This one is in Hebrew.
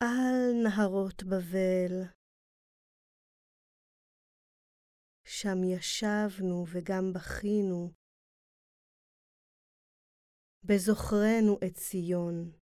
על נהרות בבל. שם ישבנו וגם בכינו, בזוכרנו את ציון.